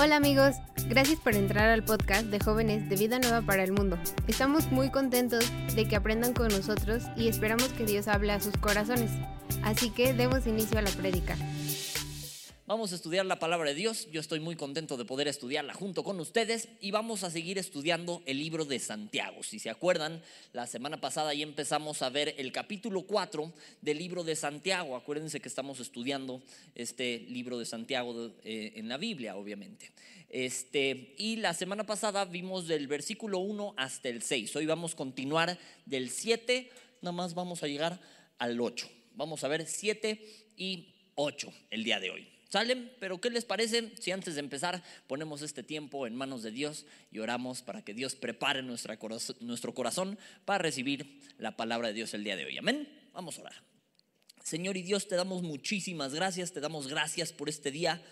Hola amigos, gracias por entrar al podcast de jóvenes de Vida Nueva para el Mundo. Estamos muy contentos de que aprendan con nosotros y esperamos que Dios hable a sus corazones. Así que demos inicio a la prédica. Vamos a estudiar la palabra de Dios. Yo estoy muy contento de poder estudiarla junto con ustedes y vamos a seguir estudiando el libro de Santiago. Si se acuerdan, la semana pasada ya empezamos a ver el capítulo 4 del libro de Santiago. Acuérdense que estamos estudiando este libro de Santiago eh, en la Biblia, obviamente. Este, y la semana pasada vimos del versículo 1 hasta el 6. Hoy vamos a continuar del 7, nada más vamos a llegar al 8. Vamos a ver 7 y 8 el día de hoy. ¿Salen? Pero ¿qué les parece si antes de empezar ponemos este tiempo en manos de Dios y oramos para que Dios prepare nuestro corazón para recibir la palabra de Dios el día de hoy? Amén. Vamos a orar. Señor y Dios, te damos muchísimas gracias, te damos gracias por este día.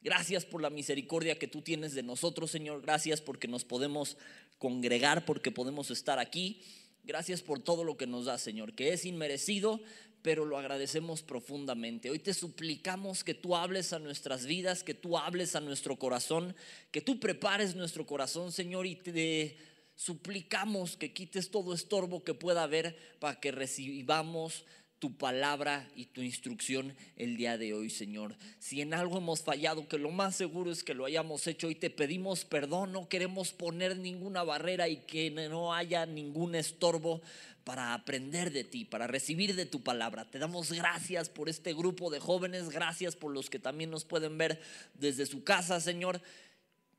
Gracias por la misericordia que tú tienes de nosotros, Señor. Gracias porque nos podemos congregar, porque podemos estar aquí. Gracias por todo lo que nos da, Señor, que es inmerecido, pero lo agradecemos profundamente. Hoy te suplicamos que tú hables a nuestras vidas, que tú hables a nuestro corazón, que tú prepares nuestro corazón, Señor, y te suplicamos que quites todo estorbo que pueda haber para que recibamos tu palabra y tu instrucción el día de hoy, Señor. Si en algo hemos fallado, que lo más seguro es que lo hayamos hecho y te pedimos perdón, no queremos poner ninguna barrera y que no haya ningún estorbo para aprender de ti, para recibir de tu palabra. Te damos gracias por este grupo de jóvenes, gracias por los que también nos pueden ver desde su casa, Señor.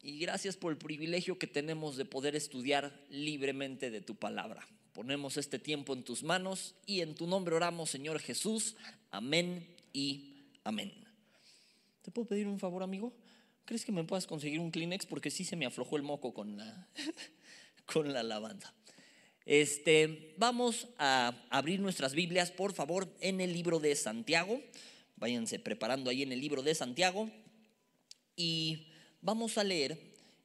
Y gracias por el privilegio que tenemos de poder estudiar libremente de tu palabra. Ponemos este tiempo en tus manos y en tu nombre oramos, Señor Jesús. Amén y amén. ¿Te puedo pedir un favor, amigo? ¿Crees que me puedas conseguir un Kleenex? Porque sí se me aflojó el moco con la, con la lavanda. Este, vamos a abrir nuestras Biblias, por favor, en el libro de Santiago. Váyanse preparando ahí en el libro de Santiago. Y vamos a leer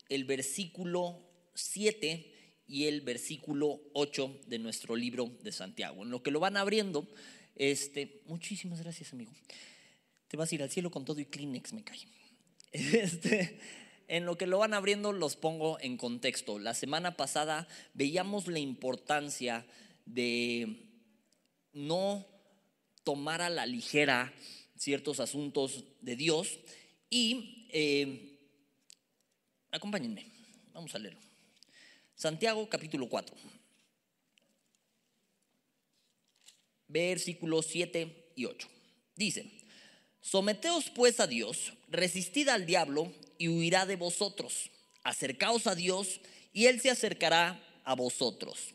el versículo 7 y el versículo 8 de nuestro libro de Santiago. En lo que lo van abriendo, este, muchísimas gracias, amigo. Te vas a ir al cielo con todo y Kleenex, me cae. Este, en lo que lo van abriendo, los pongo en contexto. La semana pasada veíamos la importancia de no tomar a la ligera ciertos asuntos de Dios y eh, acompáñenme, vamos a leerlo. Santiago capítulo 4. Versículos 7 y 8. Dice, someteos pues a Dios, resistid al diablo y huirá de vosotros. Acercaos a Dios y Él se acercará a vosotros.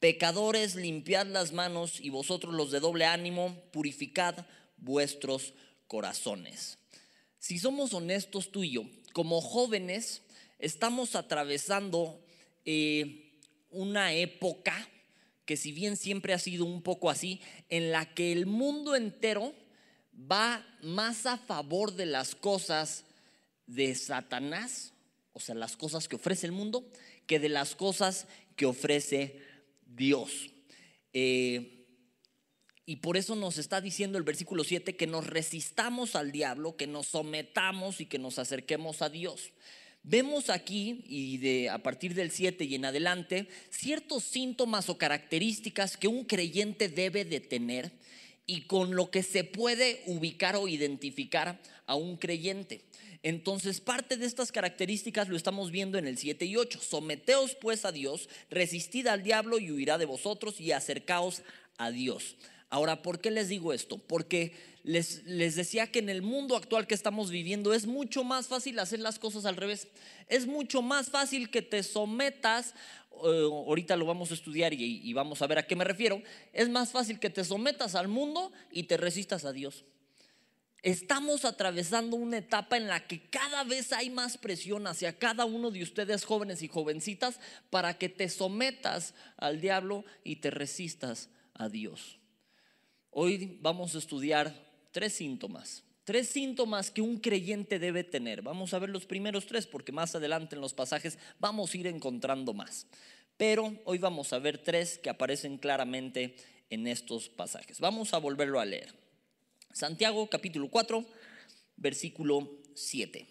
Pecadores, limpiad las manos y vosotros los de doble ánimo, purificad vuestros corazones. Si somos honestos tú y yo, como jóvenes, estamos atravesando eh, una época que si bien siempre ha sido un poco así, en la que el mundo entero va más a favor de las cosas de Satanás, o sea, las cosas que ofrece el mundo, que de las cosas que ofrece Dios. Eh, y por eso nos está diciendo el versículo 7 que nos resistamos al diablo, que nos sometamos y que nos acerquemos a Dios. Vemos aquí, y de, a partir del 7 y en adelante, ciertos síntomas o características que un creyente debe de tener y con lo que se puede ubicar o identificar a un creyente. Entonces, parte de estas características lo estamos viendo en el 7 y 8. Someteos pues a Dios, resistid al diablo y huirá de vosotros y acercaos a Dios. Ahora, ¿por qué les digo esto? Porque les, les, decía que en el mundo actual que estamos viviendo es mucho más fácil hacer las cosas al revés. Es mucho más fácil que te sometas, ahorita lo vamos a estudiar y, y vamos a ver a qué me refiero, es más fácil que te sometas al mundo y te resistas a Dios. Estamos atravesando una etapa en la que cada vez hay más presión hacia cada uno de ustedes jóvenes y jovencitas para que te sometas al diablo y te resistas a Dios. Hoy vamos a estudiar tres síntomas, tres síntomas que un creyente debe tener. Vamos a ver los primeros tres porque más adelante en los pasajes vamos a ir encontrando más. Pero hoy vamos a ver tres que aparecen claramente en estos pasajes. Vamos a volverlo a leer. Santiago capítulo 4, versículo 7.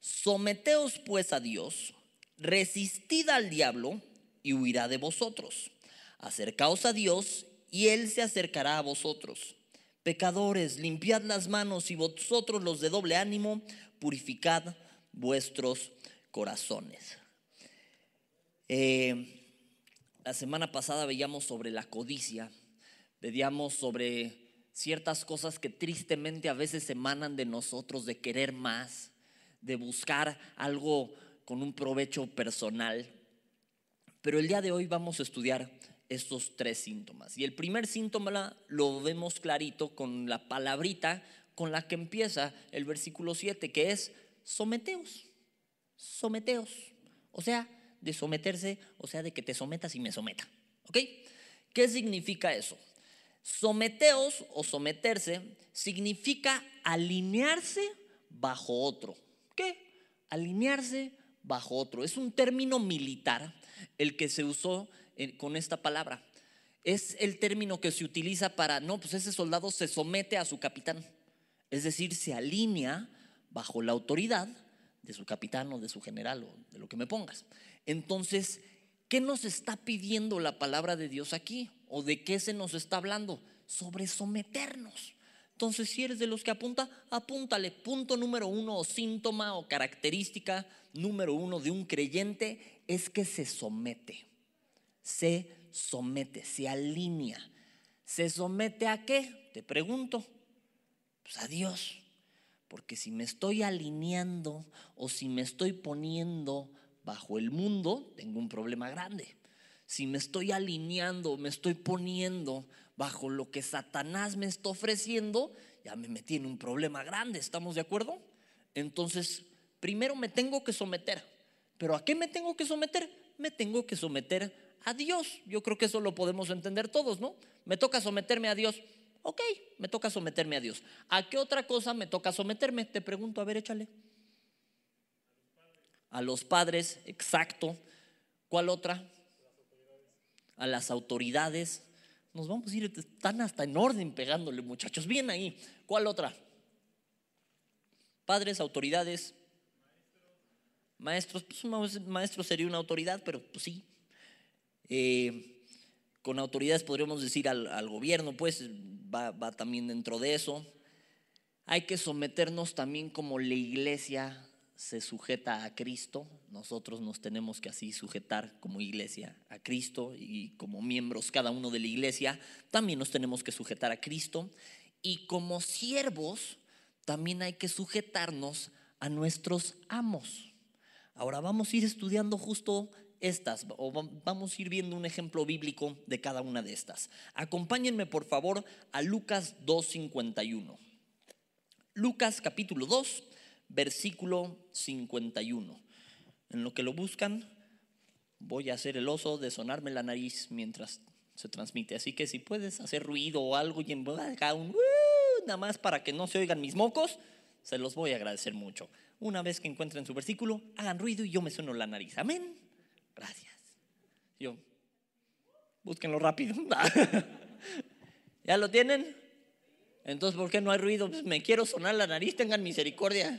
Someteos pues a Dios, resistid al diablo y huirá de vosotros. Acercaos a Dios y Él se acercará a vosotros. Pecadores, limpiad las manos y vosotros los de doble ánimo, purificad vuestros corazones. Eh, la semana pasada veíamos sobre la codicia, veíamos sobre ciertas cosas que tristemente a veces emanan de nosotros, de querer más, de buscar algo con un provecho personal. Pero el día de hoy vamos a estudiar estos tres síntomas. Y el primer síntoma lo vemos clarito con la palabrita con la que empieza el versículo 7, que es someteos, someteos. O sea, de someterse, o sea, de que te sometas y me someta. ¿Ok? ¿Qué significa eso? Someteos o someterse significa alinearse bajo otro. ¿Qué? Alinearse bajo otro. Es un término militar el que se usó con esta palabra. Es el término que se utiliza para, no, pues ese soldado se somete a su capitán. Es decir, se alinea bajo la autoridad de su capitán o de su general o de lo que me pongas. Entonces, ¿qué nos está pidiendo la palabra de Dios aquí? ¿O de qué se nos está hablando? Sobre someternos. Entonces, si eres de los que apunta, apúntale. Punto número uno o síntoma o característica número uno de un creyente es que se somete. Se somete, se alinea. ¿Se somete a qué? Te pregunto. Pues a Dios. Porque si me estoy alineando o si me estoy poniendo bajo el mundo, tengo un problema grande. Si me estoy alineando, me estoy poniendo bajo lo que Satanás me está ofreciendo, ya me metí en un problema grande, ¿estamos de acuerdo? Entonces, primero me tengo que someter. ¿Pero a qué me tengo que someter? Me tengo que someter a Dios. Yo creo que eso lo podemos entender todos, ¿no? Me toca someterme a Dios. Ok, me toca someterme a Dios. ¿A qué otra cosa me toca someterme? Te pregunto, a ver, échale. A los padres, exacto. ¿Cuál otra? A las autoridades. Nos vamos a ir, están hasta en orden pegándole, muchachos. Bien ahí. ¿Cuál otra? Padres, autoridades. Maestros, pues maestro sería una autoridad, pero pues sí. Eh, con autoridades podríamos decir al, gobierno, pues va, va también dentro de eso. Hay que someternos también como la iglesia se sujeta a Cristo, nosotros nos tenemos que así sujetar como iglesia a Cristo y como miembros cada uno de la iglesia, también nos tenemos que sujetar a Cristo y como siervos también hay que sujetarnos a nuestros amos. Ahora vamos a ir estudiando justo estas, o vamos a ir viendo un ejemplo bíblico de cada una de estas. Acompáñenme por favor a Lucas 2.51. Lucas capítulo 2, versículo 51. En lo que lo buscan, voy a hacer el oso de sonarme la nariz mientras se transmite. Así que si puedes hacer ruido o algo y en un uh, nada más para que no se oigan mis mocos, se los voy a agradecer mucho. Una vez que encuentren su versículo, hagan ruido y yo me sueno la nariz. Amén. Gracias. Yo, búsquenlo rápido. ¿Ya lo tienen? Entonces, ¿por qué no hay ruido? Pues me quiero sonar la nariz, tengan misericordia.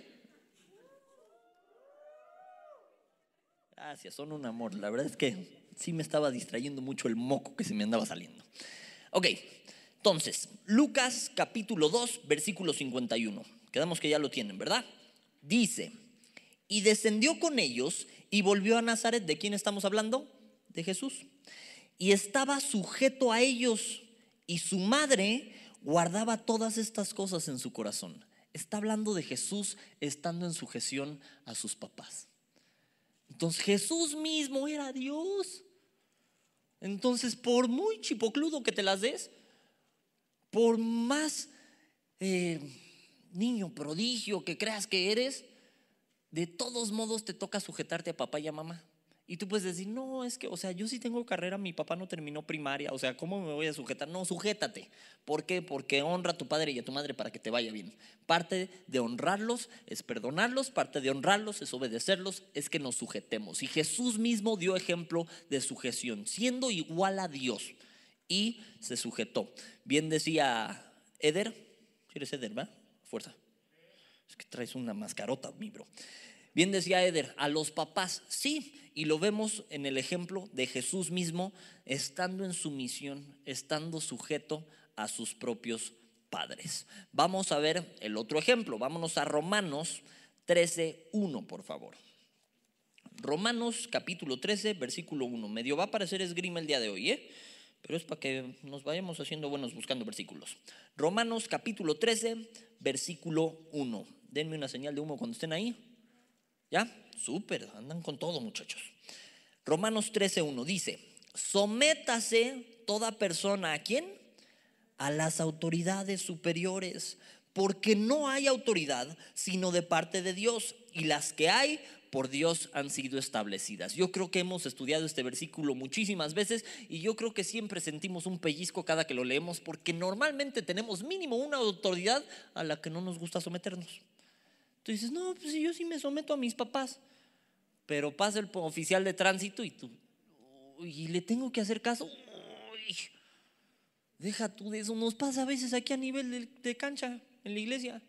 Gracias, son un amor. La verdad es que sí me estaba distrayendo mucho el moco que se me andaba saliendo. Ok, entonces, Lucas capítulo 2, versículo 51. Quedamos que ya lo tienen, ¿verdad? Dice, y descendió con ellos y volvió a Nazaret. ¿De quién estamos hablando? De Jesús. Y estaba sujeto a ellos y su madre guardaba todas estas cosas en su corazón. Está hablando de Jesús estando en sujeción a sus papás. Entonces Jesús mismo era Dios. Entonces, por muy chipocludo que te las des, por más eh, niño prodigio que creas que eres, de todos modos te toca sujetarte a papá y a mamá. Y tú puedes decir, no, es que, o sea, yo sí tengo carrera, mi papá no terminó primaria, o sea, ¿cómo me voy a sujetar? No, sujétate. ¿Por qué? Porque honra a tu padre y a tu madre para que te vaya bien. Parte de honrarlos es perdonarlos, parte de honrarlos es obedecerlos, es que nos sujetemos. Y Jesús mismo dio ejemplo de sujeción, siendo igual a Dios. Y se sujetó. Bien decía Eder, ¿quieres Eder, va? Fuerza. Es que traes una mascarota, mi bro. Bien decía Eder, a los papás, sí, y lo vemos en el ejemplo de Jesús mismo, estando en sumisión, estando sujeto a sus propios padres. Vamos a ver el otro ejemplo, vámonos a Romanos 13, 1, por favor. Romanos capítulo 13, versículo 1. Medio va a parecer esgrima el día de hoy, ¿eh? pero es para que nos vayamos haciendo buenos buscando versículos. Romanos capítulo 13, versículo 1. Denme una señal de humo cuando estén ahí. ¿Ya? Súper, andan con todo muchachos. Romanos 13, 1 dice, sométase toda persona a quién? A las autoridades superiores, porque no hay autoridad sino de parte de Dios, y las que hay por Dios han sido establecidas. Yo creo que hemos estudiado este versículo muchísimas veces y yo creo que siempre sentimos un pellizco cada que lo leemos porque normalmente tenemos mínimo una autoridad a la que no nos gusta someternos. Tú dices, no, pues yo sí me someto a mis papás, pero pasa el oficial de tránsito y tú, y le tengo que hacer caso. deja tú de eso, nos pasa a veces aquí a nivel de, cancha en la iglesia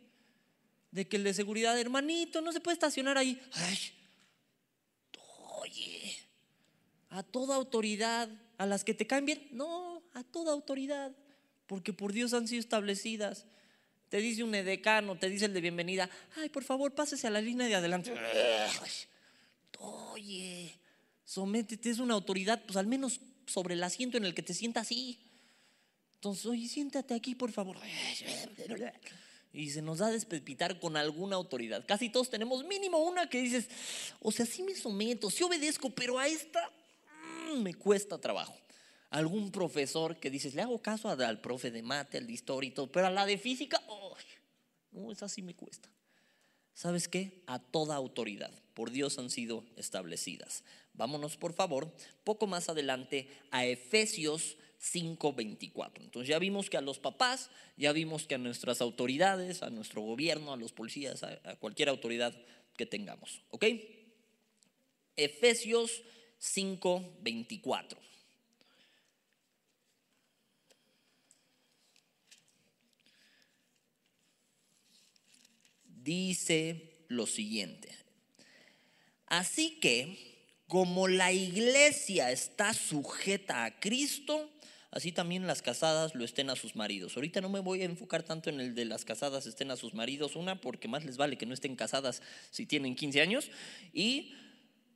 de que el de seguridad, hermanito, no se puede estacionar ahí. Oye, a toda autoridad, a las que te caen bien, no, a toda autoridad, porque por Dios han sido establecidas. Te dice un edecano, te dice el de bienvenida, ay, por favor, pásese a la línea de adelante. oye, sométete, es una autoridad, pues al menos sobre el asiento en el que te sientas así. Entonces, oye, siéntate aquí, por favor y se nos da a despepitar con alguna autoridad. Casi todos tenemos mínimo una que dices, o sea, sí me someto, sí obedezco, pero a esta mm, me cuesta trabajo. Algún profesor que dices, le hago caso al profe de mate, al de y todo, pero a la de física, oh, no, esa sí me cuesta. ¿Sabes qué? A toda autoridad, por Dios han sido establecidas. Vámonos, por favor, poco más adelante a Efesios 5.24. Entonces ya vimos que a los papás, ya vimos que a nuestras autoridades, a nuestro gobierno, a los policías, a, cualquier autoridad que tengamos. ¿Ok? Efesios 5.24. Dice lo siguiente. Así que, como la iglesia está sujeta a Cristo, así también las casadas lo estén a sus maridos. Ahorita no me voy a enfocar tanto en el de las casadas estén a sus maridos, una, porque más les vale que no estén casadas si tienen 15 años, y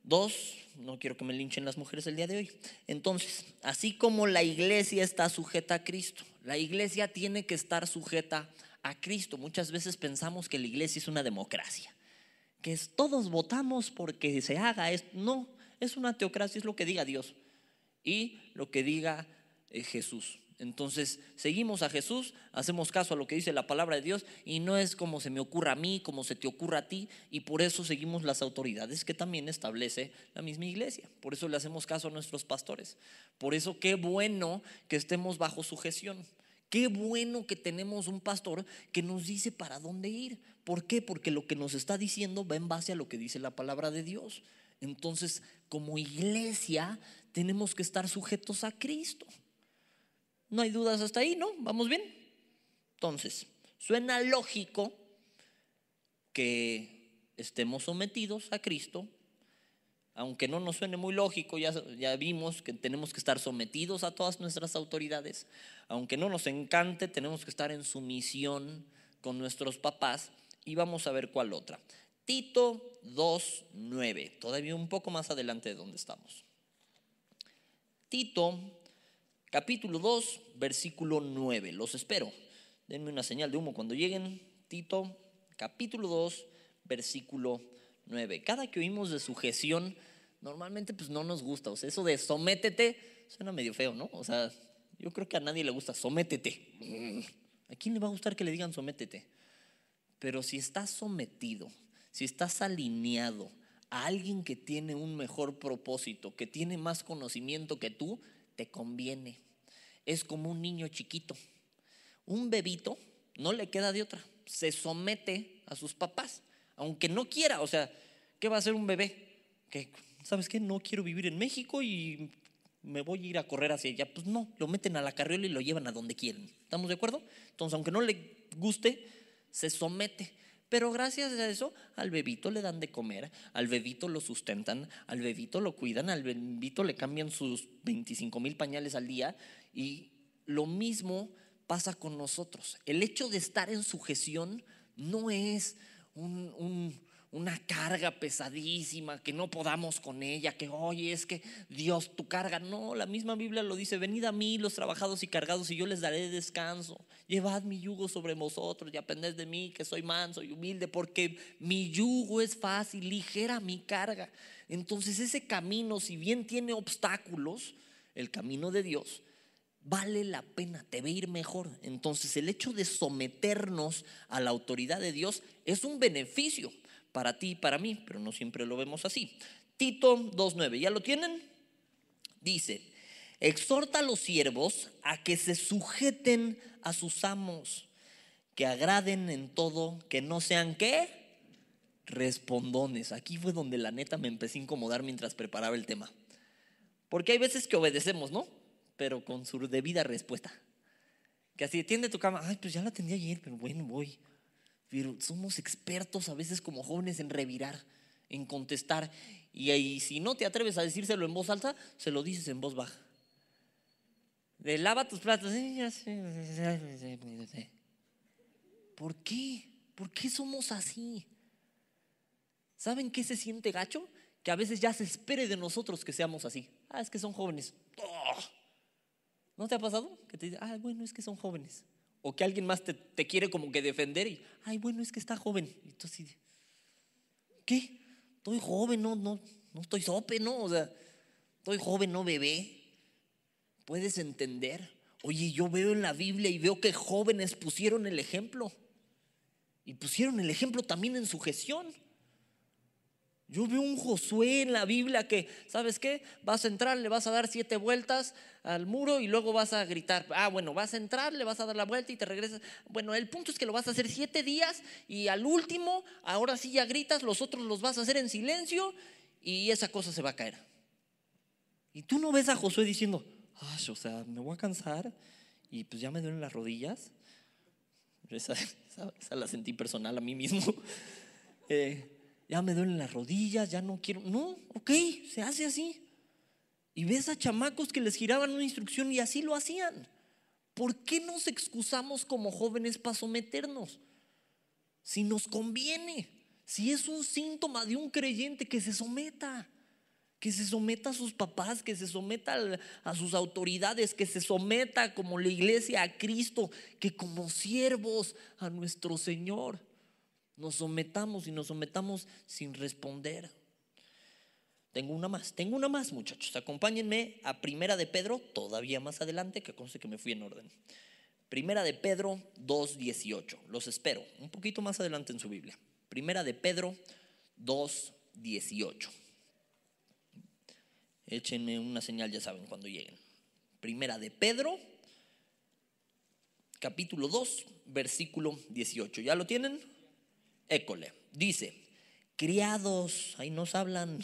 dos, no quiero que me linchen las mujeres el día de hoy. Entonces, así como la iglesia está sujeta a Cristo, la iglesia tiene que estar sujeta a Cristo. Muchas veces pensamos que la iglesia es una democracia, que todos votamos porque se haga esto. No, es una teocracia, es lo que diga Dios y lo que diga Jesús. Entonces seguimos a Jesús, hacemos caso a lo que dice la palabra de Dios y no es como se me ocurra a mí, como se te ocurra a ti y por eso seguimos las autoridades que también establece la misma iglesia. Por eso le hacemos caso a nuestros pastores. Por eso qué bueno que estemos bajo sujeción. Qué bueno que tenemos un pastor que nos dice para dónde ir. ¿Por qué? Porque lo que nos está diciendo va en base a lo que dice la palabra de Dios. Entonces, como iglesia, tenemos que estar sujetos a Cristo. No hay dudas hasta ahí, ¿no? ¿Vamos bien? Entonces, suena lógico que estemos sometidos a Cristo, aunque no nos suene muy lógico, ya, vimos que tenemos que estar sometidos a todas nuestras autoridades, aunque no nos encante, tenemos que estar en sumisión con nuestros papás y vamos a ver cuál otra. Tito 2.9, todavía un poco más adelante de donde estamos. Tito capítulo 2, versículo 9. Los espero. Denme una señal de humo cuando lleguen. Tito, capítulo 2, versículo 9. Cada que oímos de sujeción, normalmente pues no nos gusta. O sea, eso de sométete suena medio feo, ¿no? O sea, yo creo que a nadie le gusta sométete. ¿A quién le va a gustar que le digan sométete? Pero si estás sometido, si estás alineado a alguien que tiene un mejor propósito, que tiene más conocimiento que tú, te conviene es como un niño chiquito. Un bebito no le queda de otra, se somete a sus papás, aunque no quiera, o sea, ¿qué va a hacer un bebé? Que, ¿sabes qué? No quiero vivir en México y me voy a ir a correr hacia allá. Pues no, lo meten a la carriola y lo llevan a donde quieren. ¿Estamos de acuerdo? Entonces, aunque no le guste, se somete. Pero gracias a eso, al bebito le dan de comer, al bebito lo sustentan, al bebito lo cuidan, al bebito le cambian sus 25 mil pañales al día y lo mismo pasa con nosotros. El hecho de estar en sujeción no es una carga pesadísima, que no podamos con ella, que oye, es que Dios tu carga. No, la misma Biblia lo dice, venid a mí los trabajados y cargados y yo les daré descanso. Llevad mi yugo sobre vosotros y aprended de mí, que soy manso y humilde, porque mi yugo es fácil, ligera mi carga. Entonces ese camino, si bien tiene obstáculos, el camino de Dios, vale la pena, te ve ir mejor. Entonces el hecho de someternos a la autoridad de Dios es un beneficio para ti y para mí, pero no siempre lo vemos así. Tito 2.9, ¿ya lo tienen? Dice, exhorta a los siervos a que se sujeten a sus amos, que agraden en todo, que no sean qué? Respondones. Aquí fue donde la neta me empecé a incomodar mientras preparaba el tema. Porque hay veces que obedecemos, ¿no? Pero con su debida respuesta. Que así tiende tu cama, ay, pues ya la atendí ayer, pero bueno, voy. Pero somos expertos a veces como jóvenes en revirar, en contestar. Y ahí, si no te atreves a decírselo en voz alta, se lo dices en voz baja. De lava tus platos. ¿Por qué? ¿Por qué somos así? ¿Saben qué se siente gacho? Que a veces ya se espere de nosotros que seamos así. Ah, es que son jóvenes. ¿No te ha pasado? Que te dicen, ah, bueno, es que son jóvenes o que alguien más te, quiere como que defender y, ay, bueno, es que está joven. Y tú así, ¿qué? Estoy joven, no, no, no estoy sope, ¿no? O sea, estoy joven, no bebé. ¿Puedes entender? Oye, yo veo en la Biblia y veo que jóvenes pusieron el ejemplo. Y pusieron el ejemplo también en su gestión. Yo veo un Josué en la Biblia que, ¿sabes qué? Vas a entrar, le vas a dar siete vueltas al muro y luego vas a gritar. Ah, bueno, vas a entrar, le vas a dar la vuelta y te regresas. Bueno, el punto es que lo vas a hacer siete días y al último, ahora sí ya gritas, los otros los vas a hacer en silencio y esa cosa se va a caer. Y tú no ves a Josué diciendo, ah, o sea, me voy a cansar y pues ya me duelen las rodillas. Esa, la sentí personal a mí mismo. Eh, ya me duelen las rodillas, ya no quiero. No, ok, se hace así. Y ves a chamacos que les giraban una instrucción y así lo hacían. ¿Por qué nos excusamos como jóvenes para someternos? Si nos conviene, si es un síntoma de un creyente que se someta, que se someta a sus papás, que se someta a sus autoridades, que se someta como la iglesia a Cristo, que como siervos a nuestro Señor nos sometamos y nos sometamos sin responder. Tengo una más, tengo una más, muchachos. Acompáñenme a Primera de Pedro, todavía más adelante, que conste que me fui en orden. Primera de Pedro 2.18. Los espero, un poquito más adelante en su Biblia. Primera de Pedro 2.18. Échenme una señal, ya saben, cuando lleguen. Primera de Pedro, capítulo 2, versículo 18. ¿Ya lo tienen? École, dice, criados, ahí nos hablan,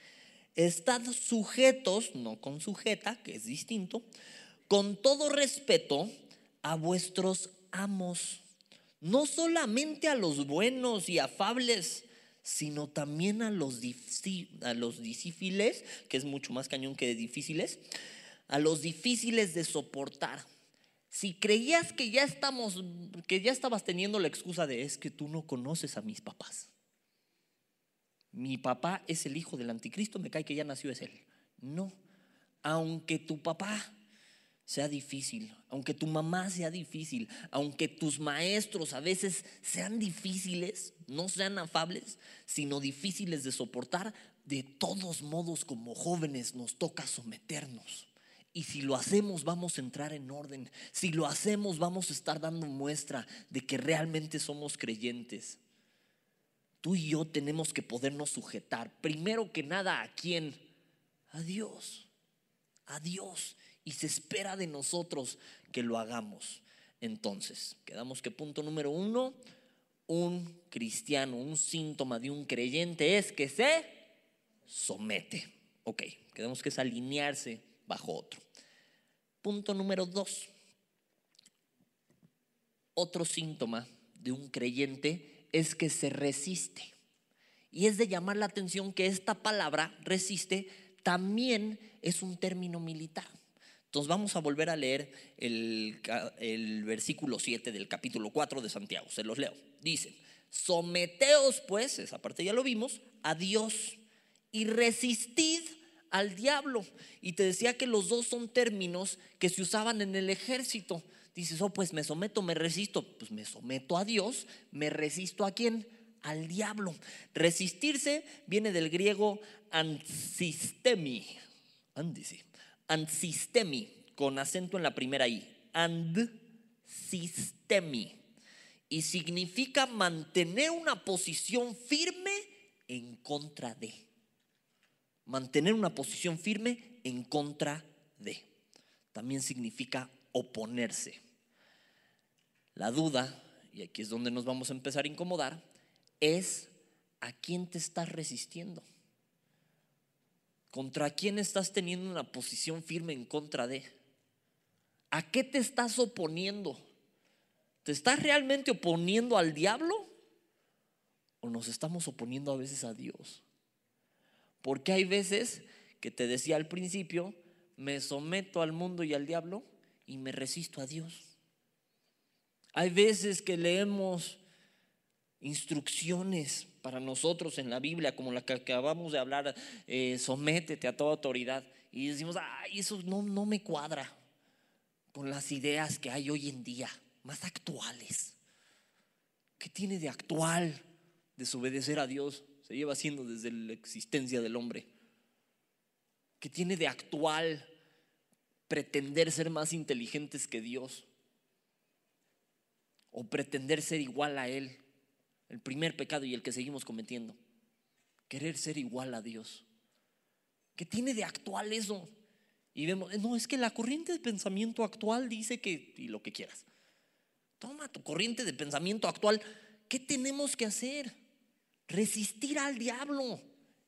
estad sujetos, no con sujeta, que es distinto, con todo respeto a vuestros amos, no solamente a los buenos y afables, sino también a los, a los difíciles, que es mucho más cañón que difíciles, a los difíciles de soportar si creías que ya estamos, que ya estabas teniendo la excusa de es que tú no conoces a mis papás. Mi papá es el hijo del anticristo, me cae que ya nació es él. No, aunque tu papá sea difícil, aunque tu mamá sea difícil, aunque tus maestros a veces sean difíciles, no sean afables, sino difíciles de soportar, de todos modos como jóvenes nos toca someternos. Y si lo hacemos vamos a entrar en orden. Si lo hacemos vamos a estar dando muestra de que realmente somos creyentes. Tú y yo tenemos que podernos sujetar. Primero que nada, ¿a quién? A Dios. A Dios. Y se espera de nosotros que lo hagamos. Entonces, quedamos que punto número uno, un cristiano, un síntoma de un creyente es que se somete. Ok, quedamos que es alinearse bajo otro. Punto número dos. Otro síntoma de un creyente es que se resiste. Y es de llamar la atención que esta palabra resiste también es un término militar. Entonces vamos a volver a leer el, el, versículo 7 del capítulo 4 de Santiago. Se los leo. Dice, someteos pues, esa parte ya lo vimos, a Dios y resistid al diablo. Y te decía que los dos son términos que se usaban en el ejército. Dices, oh, pues me someto, me resisto. Pues me someto a Dios, me resisto a quién? Al diablo. Resistirse viene del griego ansistemi. Andici. Ansistemi, con acento en la primera I. Ansistemi. Y significa mantener una posición firme en contra de mantener una posición firme en contra de. También significa oponerse. La duda, y aquí es donde nos vamos a empezar a incomodar, es a quién te estás resistiendo. ¿Contra quién estás teniendo una posición firme en contra de? ¿A qué te estás oponiendo? ¿Te estás realmente oponiendo al diablo? ¿O nos estamos oponiendo a veces a Dios? Porque hay veces que te decía al principio, me someto al mundo y al diablo y me resisto a Dios. Hay veces que leemos instrucciones para nosotros en la Biblia, como la que acabamos de hablar, eh, sométete a toda autoridad. Y decimos, ay, eso no, no me cuadra con las ideas que hay hoy en día, más actuales. ¿Qué tiene de actual desobedecer a Dios? Se lleva haciendo desde la existencia del hombre, que tiene de actual pretender ser más inteligentes que Dios o pretender ser igual a Él, el primer pecado y el que seguimos cometiendo, querer ser igual a Dios. ¿Qué tiene de actual eso? Y vemos, no, es que la corriente de pensamiento actual dice que, y lo que quieras. Toma tu corriente de pensamiento actual. ¿Qué tenemos que hacer? Resistir al diablo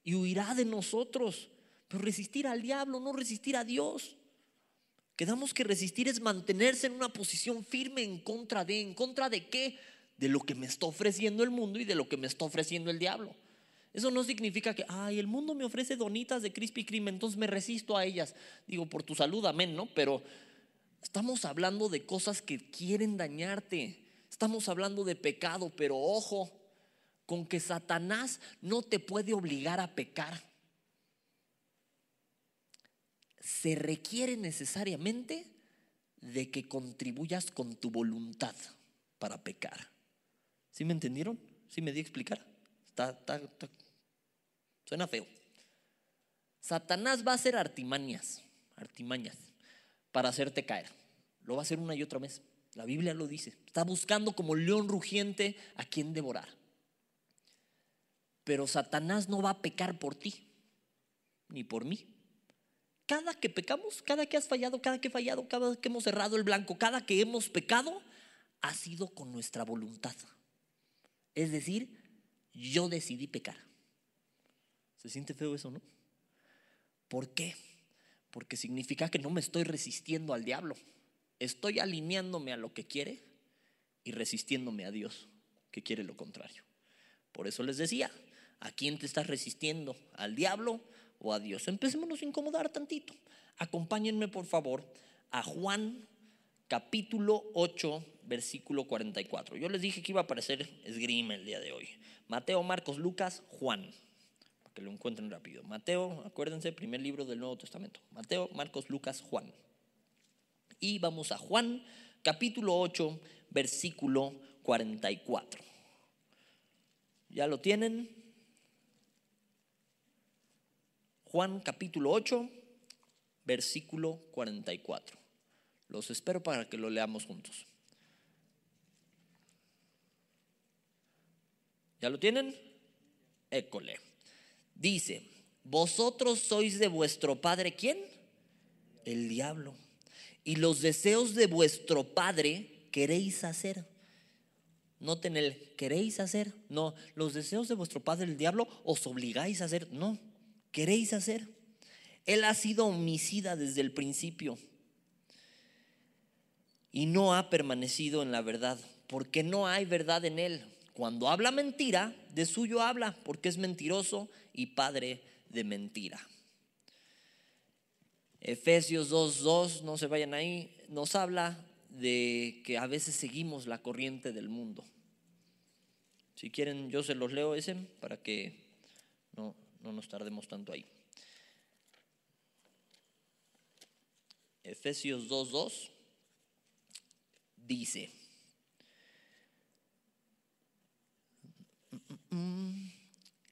y huirá de nosotros. Pero resistir al diablo, no resistir a Dios. Quedamos que resistir es mantenerse en una posición firme en contra de, ¿en contra de qué? De lo que me está ofreciendo el mundo y de lo que me está ofreciendo el diablo. Eso no significa que, ay, el mundo me ofrece donitas de Krispy Kreme, entonces me resisto a ellas. Digo, por tu salud, amén, ¿no? Pero estamos hablando de cosas que quieren dañarte. Estamos hablando de pecado, pero ojo, con que Satanás no te puede obligar a pecar. Se requiere necesariamente de que contribuyas con tu voluntad para pecar. ¿Sí me entendieron? ¿Sí me di a explicar? suena feo. Satanás va a hacer artimañas, artimañas para hacerte caer. Lo va a hacer una y otra vez. La Biblia lo dice. Está buscando como león rugiente a quien devorar. Pero Satanás no va a pecar por ti, ni por mí. Cada que pecamos, cada que has fallado, cada que fallado, cada que hemos cerrado el blanco, cada que hemos pecado, ha sido con nuestra voluntad. Es decir, yo decidí pecar. ¿Se siente feo eso, no? ¿Por qué? Porque significa que no me estoy resistiendo al diablo. Estoy alineándome a lo que quiere y resistiéndome a Dios, que quiere lo contrario. Por eso les decía, ¿A quién te estás resistiendo? ¿Al diablo o a Dios? Empecémonos a incomodar tantito. Acompáñenme por favor a Juan capítulo 8, versículo 44. Yo les dije que iba a aparecer esgrima el día de hoy. Mateo, Marcos, Lucas, Juan. Para que lo encuentren rápido. Mateo, acuérdense, primer libro del Nuevo Testamento. Mateo, Marcos, Lucas, Juan. Y vamos a Juan capítulo 8, versículo 44. ¿Ya lo tienen? Juan capítulo 8, versículo 44. Los espero para que lo leamos juntos. ¿Ya lo tienen? École. Dice, vosotros sois de vuestro padre, ¿quién? El diablo. Y los deseos de vuestro padre queréis hacer. Noten el queréis hacer. No, los deseos de vuestro padre, el diablo, os obligáis a hacer. No queréis hacer. Él ha sido homicida desde el principio y no ha permanecido en la verdad, porque no hay verdad en él. Cuando habla mentira, de suyo habla, porque es mentiroso y padre de mentira. Efesios 2.2, no se vayan ahí, nos habla de que a veces seguimos la corriente del mundo. Si quieren, yo se los leo ese para que no, no nos tardemos tanto ahí. Efesios 2.2 dice,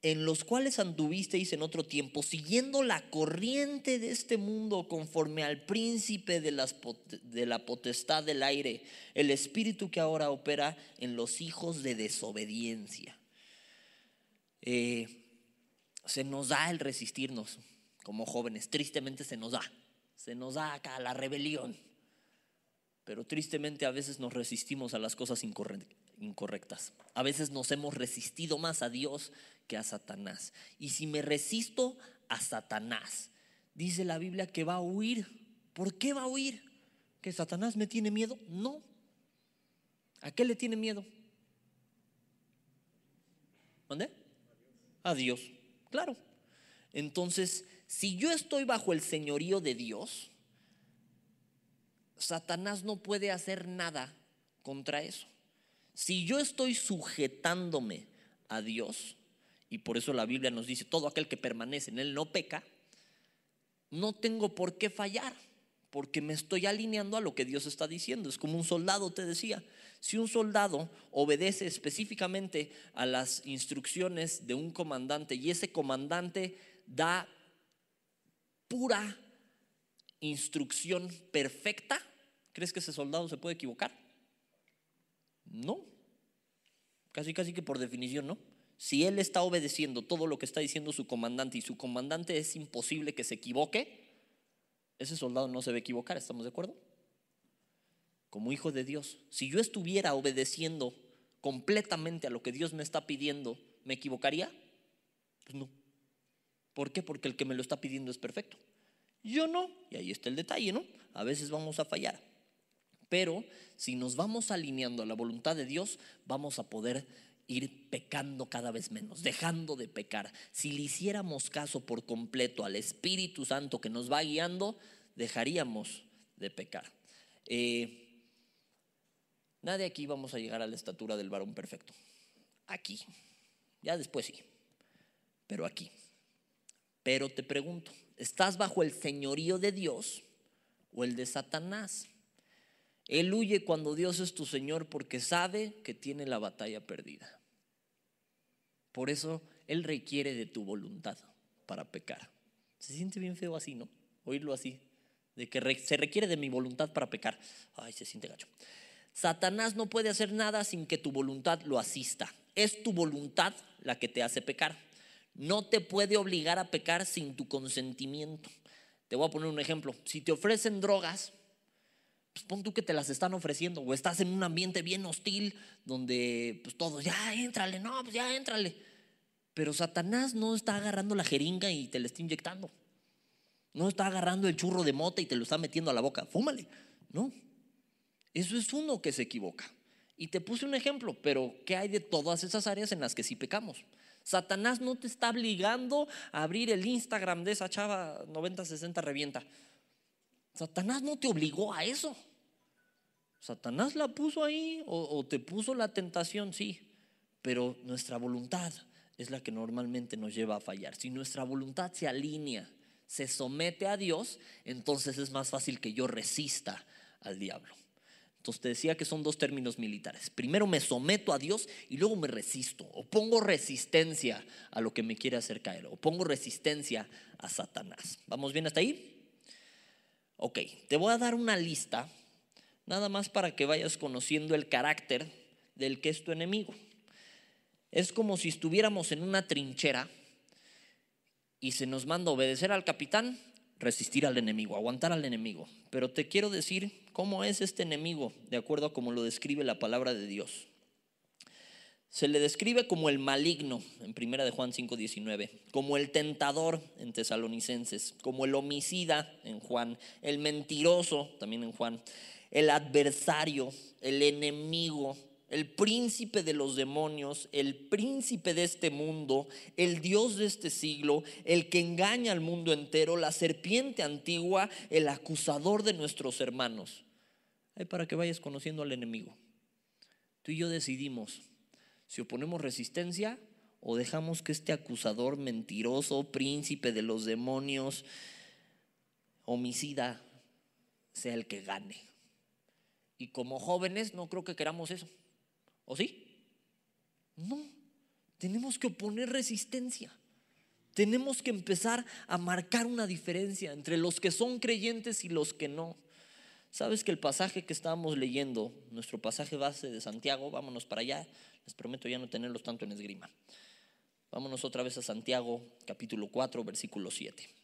en los cuales anduvisteis en otro tiempo, siguiendo la corriente de este mundo conforme al príncipe de, de, la potestad del aire, el espíritu que ahora opera en los hijos de desobediencia. Eh, se nos da el resistirnos como jóvenes, tristemente se nos da, se nos da acá la rebelión, pero tristemente a veces nos resistimos a las cosas incorrectas. A veces nos hemos resistido más a Dios que a Satanás. Y si me resisto a Satanás, dice la Biblia que va a huir. ¿Por qué va a huir? ¿Que Satanás me tiene miedo? No. ¿A qué le tiene miedo? ¿Dónde? A Dios. Claro. Entonces, si yo estoy bajo el señorío de Dios, Satanás no puede hacer nada contra eso. Si yo estoy sujetándome a Dios, y por eso la Biblia nos dice, todo aquel que permanece en él no peca, no tengo por qué fallar, porque me estoy alineando a lo que Dios está diciendo. Es como un soldado te decía, si un soldado obedece específicamente a las instrucciones de un comandante y ese comandante da pura instrucción perfecta, ¿crees que ese soldado se puede equivocar? No. Casi, casi que por definición, ¿no? si él está obedeciendo todo lo que está diciendo su comandante y su comandante es imposible que se equivoque, ese soldado no se va a equivocar, ¿estamos de acuerdo? Como hijo de Dios, si yo estuviera obedeciendo completamente a lo que Dios me está pidiendo, ¿me equivocaría? Pues no. ¿Por qué? Porque el que me lo está pidiendo es perfecto. Yo no, y ahí está el detalle, ¿no? A veces vamos a fallar. Pero si nos vamos alineando a la voluntad de Dios, vamos a poder ir pecando cada vez menos, dejando de pecar. Si le hiciéramos caso por completo al Espíritu Santo que nos va guiando, dejaríamos de pecar. Eh, nadie aquí vamos a llegar a la estatura del varón perfecto. Aquí. Ya después sí. Pero aquí. Pero te pregunto, ¿estás bajo el señorío de Dios o el de Satanás? Él huye cuando Dios es tu Señor porque sabe que tiene la batalla perdida. Por eso Él requiere de tu voluntad para pecar. Se siente bien feo así, ¿no? Oírlo así, de que se requiere de mi voluntad para pecar. Ay, se siente gacho. Satanás no puede hacer nada sin que tu voluntad lo asista. Es tu voluntad la que te hace pecar. No te puede obligar a pecar sin tu consentimiento. Te voy a poner un ejemplo. Si te ofrecen drogas, pues pon tú que te las están ofreciendo o estás en un ambiente bien hostil donde pues todos, ya éntrale, no, pues ya éntrale. Pero Satanás no está agarrando la jeringa y te la está inyectando. No está agarrando el churro de mota y te lo está metiendo a la boca. Fúmale. No. Eso es uno que se equivoca. Y te puse un ejemplo, pero ¿qué hay de todas esas áreas en las que sí pecamos? Satanás no te está obligando a abrir el Instagram de esa chava 9060 revienta. Satanás no te obligó a eso. Satanás la puso ahí o, te puso la tentación, sí, pero nuestra voluntad es la que normalmente nos lleva a fallar. Si nuestra voluntad se alinea, se somete a Dios, entonces es más fácil que yo resista al diablo. Entonces te decía que son dos términos militares. Primero me someto a Dios y luego me resisto. O pongo resistencia a lo que me quiere hacer caer. O pongo resistencia a Satanás. ¿Vamos bien hasta ahí? Ok, te voy a dar una lista, nada más para que vayas conociendo el carácter del que es tu enemigo. Es como si estuviéramos en una trinchera y se nos manda obedecer al capitán, resistir al enemigo, aguantar al enemigo. Pero te quiero decir cómo es este enemigo, de acuerdo a cómo lo describe la palabra de Dios. Se le describe como el maligno en Primera de Juan 5:19, como el tentador en Tesalonicenses, como el homicida en Juan, el mentiroso también en Juan, el adversario, el enemigo el príncipe de los demonios, el príncipe de este mundo, el Dios de este siglo, el que engaña al mundo entero, la serpiente antigua, el acusador de nuestros hermanos. Hay para que vayas conociendo al enemigo. Tú y yo decidimos si oponemos resistencia o dejamos que este acusador mentiroso, príncipe de los demonios, homicida, sea el que gane. Y como jóvenes no creo que queramos eso. ¿O sí? No, tenemos que oponer resistencia. Tenemos que empezar a marcar una diferencia entre los que son creyentes y los que no. Sabes que el pasaje que estábamos leyendo, nuestro pasaje base de Santiago, vámonos para allá, les prometo ya no tenerlos tanto en esgrima. Vámonos otra vez a Santiago, capítulo 4, versículo 7.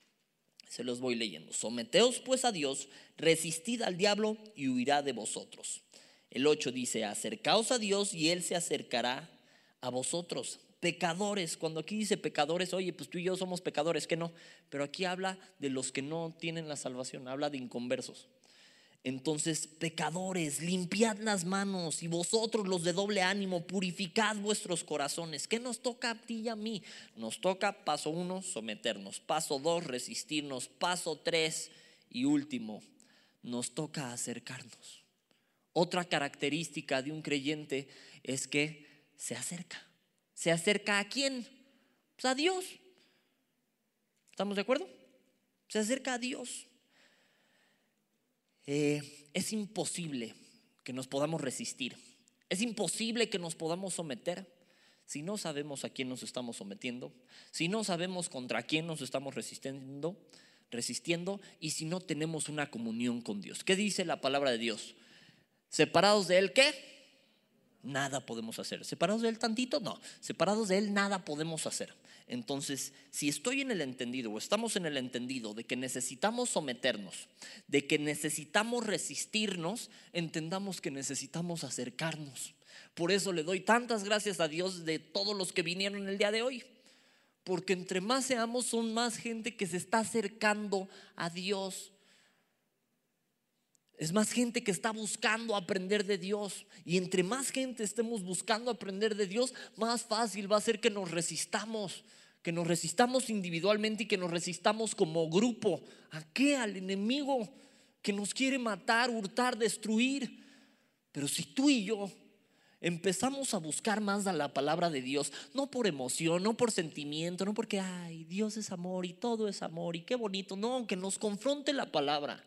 Se los voy leyendo. Someteos pues a Dios, resistid al diablo y huirá de vosotros. El 8 dice, acercaos a Dios y Él se acercará a vosotros. Pecadores, cuando aquí dice pecadores, oye, pues tú y yo somos pecadores, que no, pero aquí habla de los que no tienen la salvación, habla de inconversos. Entonces, pecadores, limpiad las manos y vosotros los de doble ánimo, purificad vuestros corazones. ¿Qué nos toca a ti y a mí? Nos toca, paso uno, someternos. Paso dos, resistirnos. Paso tres y último, nos toca acercarnos. Otra característica de un creyente es que se acerca. ¿Se acerca a quién? Pues a Dios. ¿Estamos de acuerdo? Se acerca a Dios. Eh, es imposible que nos podamos resistir. Es imposible que nos podamos someter si no sabemos a quién nos estamos sometiendo, si no sabemos contra quién nos estamos resistiendo, resistiendo y si no tenemos una comunión con Dios. ¿Qué dice la palabra de Dios? Separados de Él, ¿qué? Nada podemos hacer. ¿Separados de Él tantito? No. Separados de Él, nada podemos hacer. Entonces, si estoy en el entendido o estamos en el entendido de que necesitamos someternos, de que necesitamos resistirnos, entendamos que necesitamos acercarnos. Por eso le doy tantas gracias a Dios de todos los que vinieron el día de hoy. Porque entre más seamos, son más gente que se está acercando a Dios es más gente que está buscando aprender de Dios. Y entre más gente estemos buscando aprender de Dios, más fácil va a ser que nos resistamos. Que nos resistamos individualmente y que nos resistamos como grupo. ¿A qué? Al enemigo que nos quiere matar, hurtar, destruir. Pero si tú y yo empezamos a buscar más a la palabra de Dios, no por emoción, no por sentimiento, no porque, ay, Dios es amor y todo es amor y qué bonito, no, que nos confronte la palabra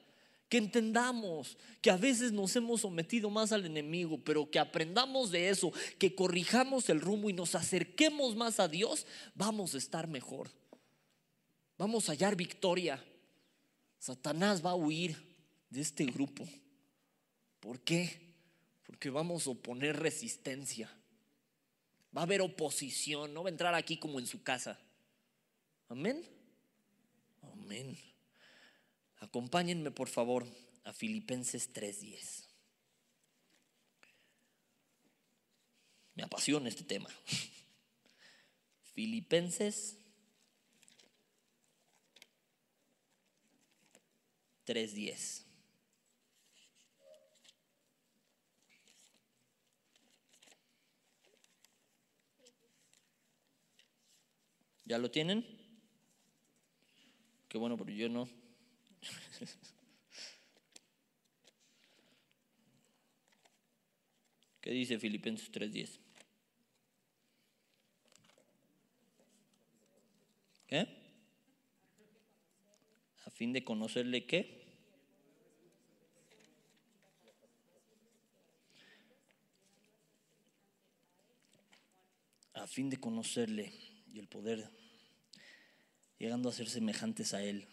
que entendamos que a veces nos hemos sometido más al enemigo, pero que aprendamos de eso, que corrijamos el rumbo y nos acerquemos más a Dios, vamos a estar mejor. Vamos a hallar victoria. Satanás va a huir de este grupo. ¿Por qué? Porque vamos a oponer resistencia. Va a haber oposición, no va a entrar aquí como en su casa. Amén. Amén. Acompáñenme por favor a Filipenses 3:10. Me apasiona este tema. Filipenses 3:10. ¿Ya lo tienen? Qué bueno, pero yo no. ¿Qué dice Filipenses 3:10? ¿Qué? A fin de conocerle qué? A fin de conocerle y el poder, llegando a ser semejantes a Él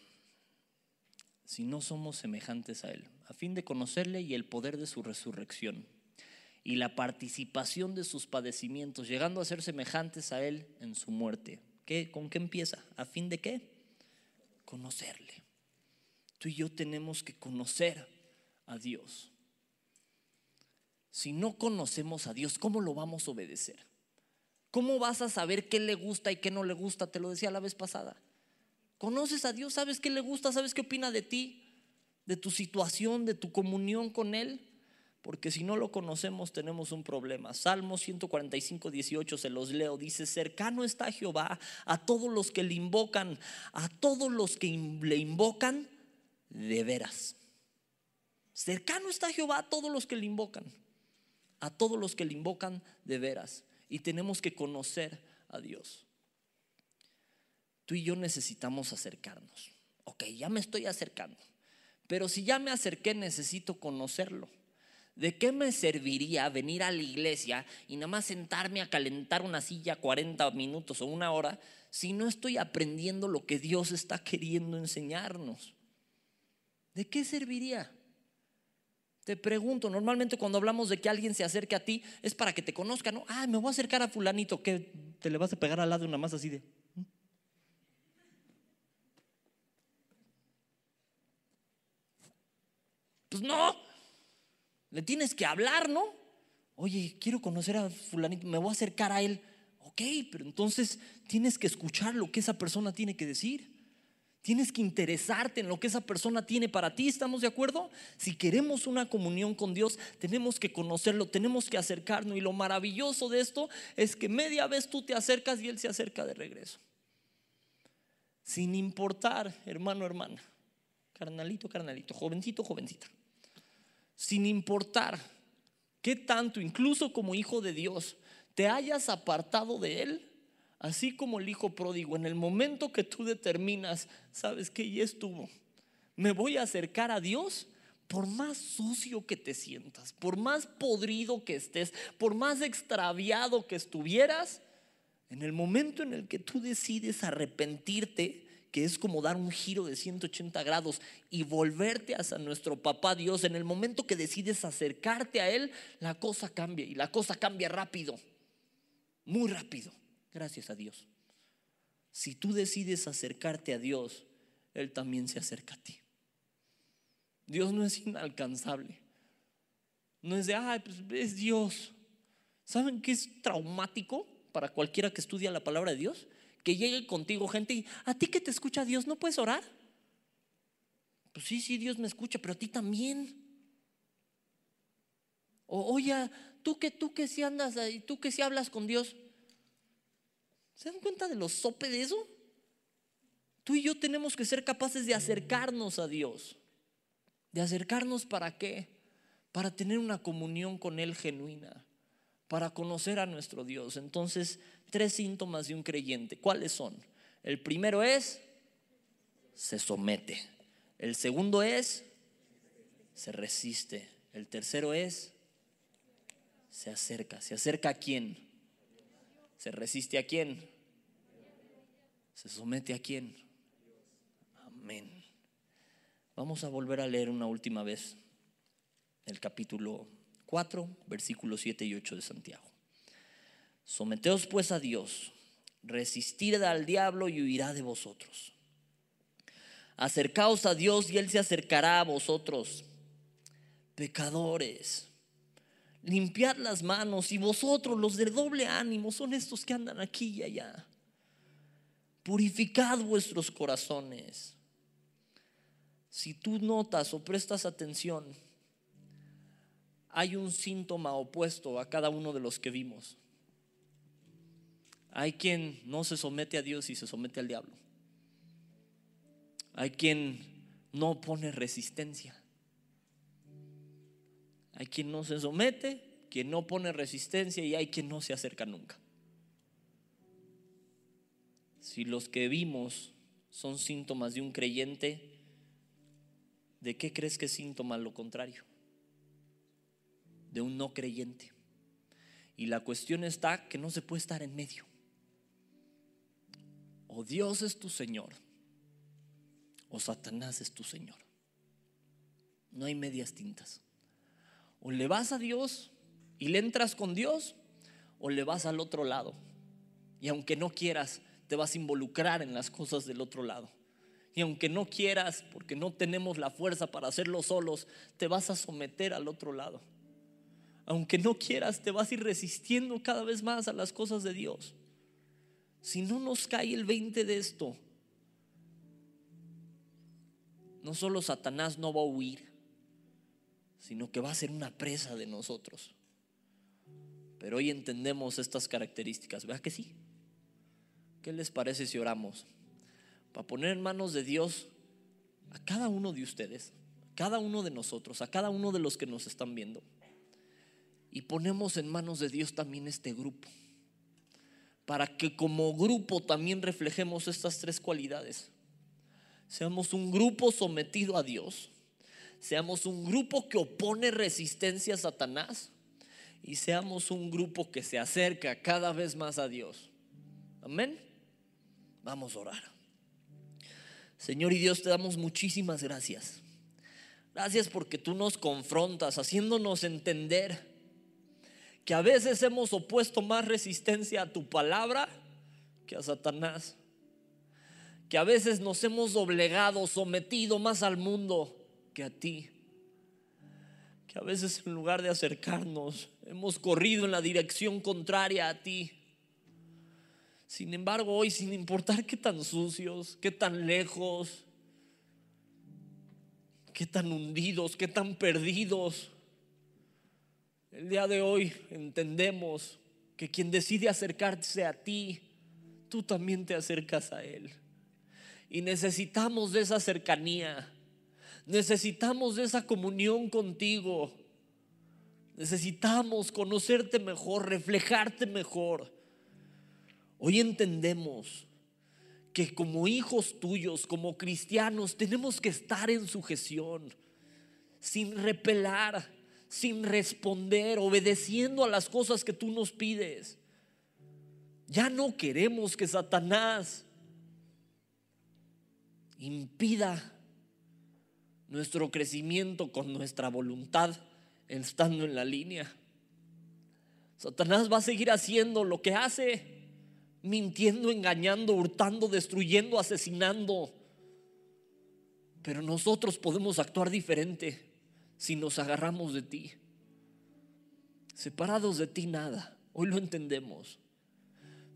si no somos semejantes a Él, a fin de conocerle y el poder de su resurrección y la participación de sus padecimientos, llegando a ser semejantes a Él en su muerte. ¿Qué, ¿Con qué empieza? ¿A fin de qué? Conocerle. Tú y yo tenemos que conocer a Dios. Si no conocemos a Dios, ¿cómo lo vamos a obedecer? ¿Cómo vas a saber qué le gusta y qué no le gusta? Te lo decía la vez pasada. Conoces a Dios, sabes qué le gusta, sabes qué opina de ti, de tu situación, de tu comunión con Él. porque si no lo conocemos tenemos un problema. Salmo 145, 18 se los leo, dice, cercano está Jehová a todos los que le invocan, a todos los que le invocan de veras. Cercano está Jehová a todos los que le invocan, a todos los que le invocan de veras. Y tenemos que conocer a Dios. Tú y yo necesitamos acercarnos. Ok, ya me estoy acercando. Pero si ya me acerqué, necesito conocerlo. ¿De qué me serviría venir a la iglesia y nada más sentarme a calentar una silla 40 minutos o una hora si no estoy aprendiendo lo que Dios está queriendo enseñarnos? ¿De qué serviría? Te pregunto, normalmente cuando hablamos de que alguien se acerque a ti es para que te conozca, ¿no? Ah, me voy a acercar a fulanito, que te le vas a pegar al lado una más así de... Pues no, le tienes que hablar, ¿no? Oye, quiero conocer a fulanito, me voy a acercar a él. Ok, pero entonces tienes que escuchar lo que esa persona tiene que decir. Tienes que interesarte en lo que esa persona tiene para ti, ¿estamos de acuerdo? Si queremos una comunión con Dios, tenemos que conocerlo, tenemos que acercarnos. Y lo maravilloso de esto es que media vez tú te acercas y Él se acerca de regreso. Sin importar, hermano, hermana, carnalito, carnalito, jovencito, jovencita sin importar qué tanto, incluso como hijo de Dios, te hayas apartado de Él, así como el hijo pródigo, en el momento que tú determinas, sabes que ya estuvo, me voy a acercar a Dios, por más sucio que te sientas, por más podrido que estés, por más extraviado que estuvieras, en el momento en el que tú decides arrepentirte, que es como dar un giro de 180 grados y volverte hacia nuestro papá Dios, en el momento que decides acercarte a Él, la cosa cambia y la cosa cambia rápido, muy rápido, gracias a Dios. Si tú decides acercarte a Dios, Él también se acerca a ti. Dios no es inalcanzable. No es de, ay, pues es Dios. ¿Saben qué es traumático para cualquiera que estudia la palabra de Dios? Que llegue contigo gente y a ti que te escucha Dios, ¿no puedes orar? Pues sí, sí, Dios me escucha, pero a ti también. O oye, tú que tú que si andas ahí, tú que si hablas con Dios. ¿Se dan cuenta de los sope de eso? Tú y yo tenemos que ser capaces de acercarnos a Dios. ¿De acercarnos para qué? Para tener una comunión con Él genuina, para conocer a nuestro Dios. Entonces, tres síntomas de un creyente. ¿Cuáles son? El primero es, se somete. El segundo es, se resiste. El tercero es, se acerca. ¿Se acerca a quién? ¿Se resiste a quién? ¿Se somete a quién? Amén. Vamos a volver a leer una última vez el capítulo 4, versículos 7 y 8 de Santiago. Someteos pues a Dios, resistir al diablo y huirá de vosotros. Acercaos a Dios y Él se acercará a vosotros. Pecadores, limpiad las manos y vosotros los de doble ánimo son estos que andan aquí y allá. Purificad vuestros corazones. Si tú notas o prestas atención, hay un síntoma opuesto a cada uno de los que vimos. Hay quien no se somete a Dios y se somete al diablo. Hay quien no pone resistencia. Hay quien no se somete, quien no pone resistencia y hay quien no se acerca nunca. Si los que vimos son síntomas de un creyente, ¿de qué crees que es síntoma lo contrario? De un no creyente. Y la cuestión está que no se puede estar en medio o Dios es tu Señor o Satanás es tu Señor. No hay medias tintas. O le vas a Dios y le entras con Dios o le vas al otro lado. Y aunque no quieras, te vas a involucrar en las cosas del otro lado. Y aunque no quieras, porque no tenemos la fuerza para hacerlo solos, te vas a someter al otro lado. Aunque no quieras, te vas a ir resistiendo cada vez más a las cosas de Dios si no nos cae el 20 de esto, no solo Satanás no va a huir, sino que va a ser una presa de nosotros. Pero hoy entendemos estas características, ¿verdad que sí? ¿Qué les parece si oramos? Para poner en manos de Dios a cada uno de ustedes, a cada uno de nosotros, a cada uno de los que nos están viendo. Y ponemos en manos de Dios también este grupo, para que como grupo también reflejemos estas tres cualidades. Seamos un grupo sometido a Dios, seamos un grupo que opone resistencia a Satanás y seamos un grupo que se acerca cada vez más a Dios. Amén. Vamos a orar. Señor y Dios, te damos muchísimas gracias. Gracias porque tú nos confrontas, haciéndonos entender que a veces hemos opuesto más resistencia a tu palabra que a Satanás. Que a veces nos hemos doblegado, sometido más al mundo que a ti. Que a veces en lugar de acercarnos, hemos corrido en la dirección contraria a ti. Sin embargo, hoy, sin importar qué tan sucios, qué tan lejos, qué tan hundidos, qué tan perdidos, el día de hoy entendemos que quien decide acercarse a ti, tú también te acercas a Él. Y necesitamos de esa cercanía, necesitamos de esa comunión contigo, necesitamos conocerte mejor, reflejarte mejor. Hoy entendemos que como hijos tuyos, como cristianos, tenemos que estar en sujeción, sin repelar, sin responder, obedeciendo a las cosas que tú nos pides. Ya no queremos que Satanás impida nuestro crecimiento con nuestra voluntad estando en la línea. Satanás va a seguir haciendo lo que hace mintiendo, engañando, hurtando, destruyendo, asesinando. Pero nosotros podemos actuar diferente si nos agarramos de ti. Separados de ti nada, hoy lo entendemos.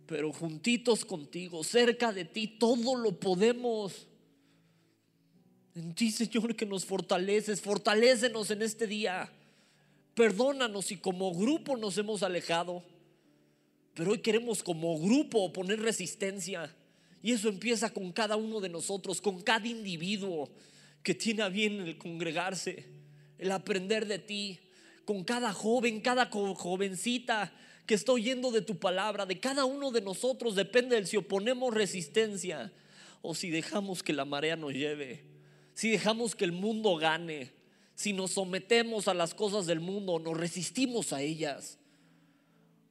Pero juntitos contigo, cerca de ti, todo lo podemos. En ti, Señor, que nos fortaleces, fortalécenos en este día. Perdónanos si como grupo nos hemos alejado. Pero hoy queremos como grupo poner resistencia. Y eso empieza con cada uno de nosotros, con cada individuo que tiene a bien el congregarse, el aprender de ti, con cada joven, cada jovencita que está oyendo de tu palabra, de cada uno de nosotros depende de si oponemos resistencia o si dejamos que la marea nos lleve, si dejamos que el mundo gane, si nos sometemos a las cosas del mundo, nos resistimos a ellas.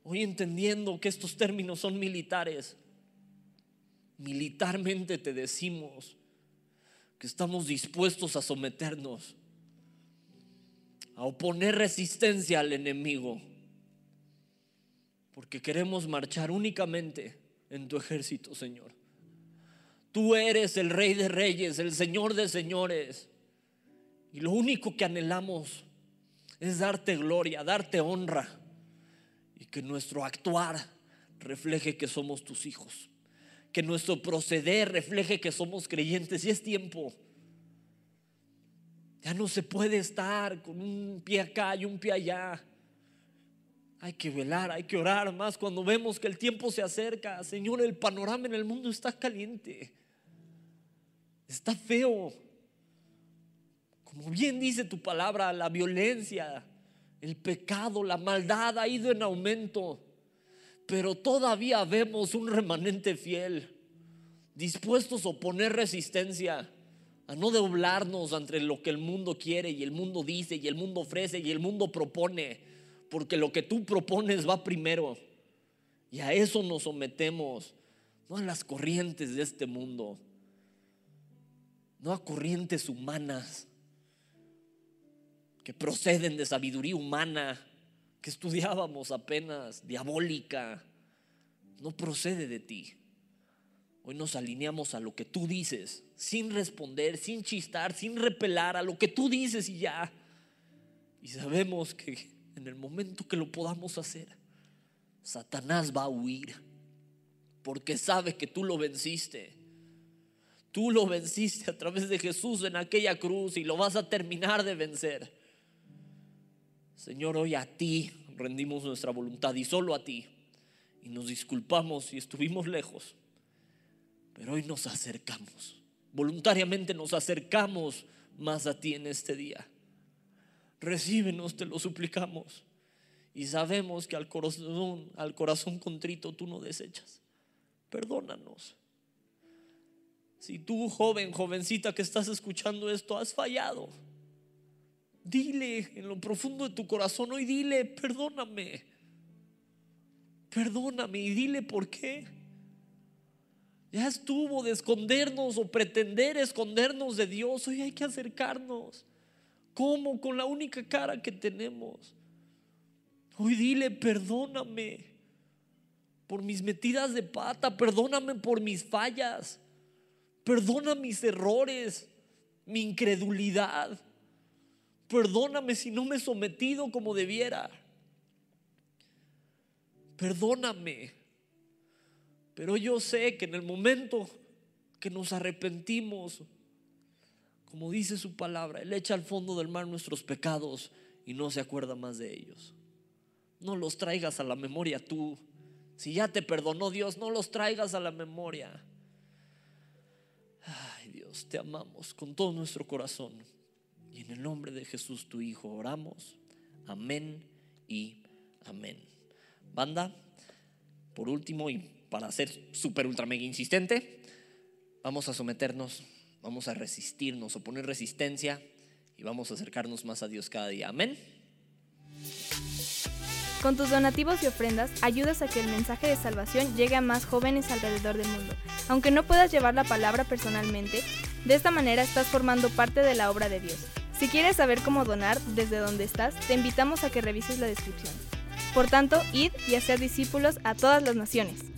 Hoy entendiendo que estos términos son militares, militarmente te decimos que estamos dispuestos a someternos, a oponer resistencia al enemigo, porque queremos marchar únicamente en tu ejército, Señor. Tú eres el rey de reyes, el señor de señores, y lo único que anhelamos es darte gloria, darte honra y que nuestro actuar refleje que somos tus hijos. Que nuestro proceder refleje que somos creyentes. Y es tiempo. Ya no se puede estar con un pie acá y un pie allá. Hay que velar, hay que orar más cuando vemos que el tiempo se acerca. Señor, el panorama en el mundo está caliente. Está feo. Como bien dice tu palabra, la violencia, el pecado, la maldad ha ido en aumento, pero todavía vemos un remanente fiel, dispuestos a oponer resistencia, a no doblarnos ante lo que el mundo quiere y el mundo dice y el mundo ofrece y el mundo propone, porque lo que tú propones va primero. Y a eso nos sometemos, no a las corrientes de este mundo, no a corrientes humanas que proceden de sabiduría humana, que estudiábamos apenas, diabólica, no procede de ti. Hoy nos alineamos a lo que tú dices, sin responder, sin chistar, sin repelar a lo que tú dices y ya. Y sabemos que en el momento que lo podamos hacer, Satanás va a huir, porque sabe que tú lo venciste. Tú lo venciste a través de Jesús en aquella cruz y lo vas a terminar de vencer. Señor, hoy a ti rendimos nuestra voluntad y solo a ti. Y nos disculpamos si estuvimos lejos. Pero hoy nos acercamos. Voluntariamente nos acercamos más a ti en este día. Recíbenos, te lo suplicamos. Y sabemos que al corazón, al corazón contrito tú no desechas. Perdónanos. Si tú, joven, jovencita que estás escuchando esto, has fallado, dile en lo profundo de tu corazón hoy, dile, perdóname. Perdóname y dile por qué. Ya estuvo de escondernos o pretender escondernos de Dios. Hoy hay que acercarnos. ¿Cómo? Con la única cara que tenemos. Hoy dile, perdóname por mis metidas de pata, perdóname por mis fallas, perdona mis errores, mi incredulidad, perdóname si no me he sometido como debiera, perdóname. Pero yo sé que en el momento que nos arrepentimos, como dice su palabra, Él echa al fondo del mar nuestros pecados y no se acuerda más de ellos. No los traigas a la memoria tú. Si ya te perdonó Dios, no los traigas a la memoria. Ay Dios, te amamos con todo nuestro corazón. Y en el nombre de Jesús, tu Hijo, oramos. Amén y amén. Banda, por último y para ser súper ultra mega insistente, vamos a someternos vamos a resistirnos o poner resistencia y vamos a acercarnos más a Dios cada día. Amén. Con tus donativos y ofrendas ayudas a que el mensaje de salvación llegue a más jóvenes alrededor del mundo. Aunque no puedas llevar la palabra personalmente, de esta manera estás formando parte de la obra de Dios. Si quieres saber cómo donar desde donde estás, te invitamos a que revises la descripción. Por tanto, id y haced discípulos a todas las naciones.